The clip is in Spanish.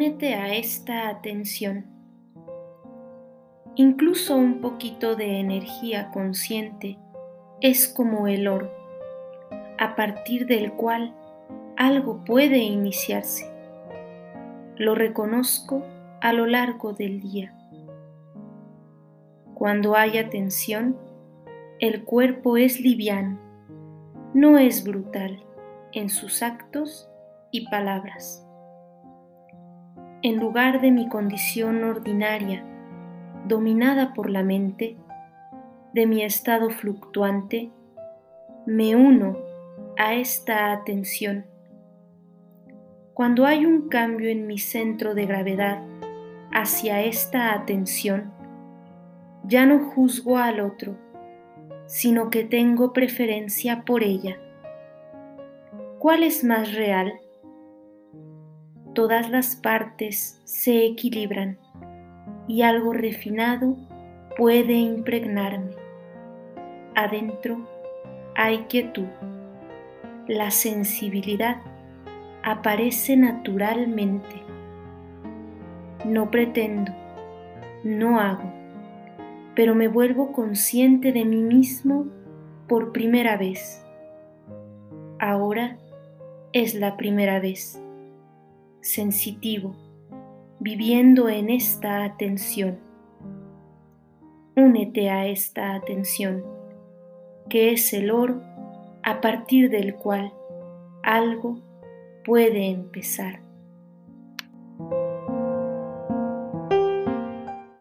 únete a esta atención. Incluso un poquito de energía consciente es como el oro, a partir del cual algo puede iniciarse. Lo reconozco a lo largo del día. Cuando hay atención, el cuerpo es liviano, no es brutal en sus actos y palabras. En lugar de mi condición ordinaria, dominada por la mente, de mi estado fluctuante, me uno a esta atención. Cuando hay un cambio en mi centro de gravedad hacia esta atención, ya no juzgo al otro, sino que tengo preferencia por ella. ¿Cuál es más real? Todas las partes se equilibran y algo refinado puede impregnarme. Adentro hay quietud. La sensibilidad aparece naturalmente. No pretendo, no hago, pero me vuelvo consciente de mí mismo por primera vez. Ahora es la primera vez. Sensitivo, viviendo en esta atención. Únete a esta atención, que es el oro a partir del cual algo puede empezar.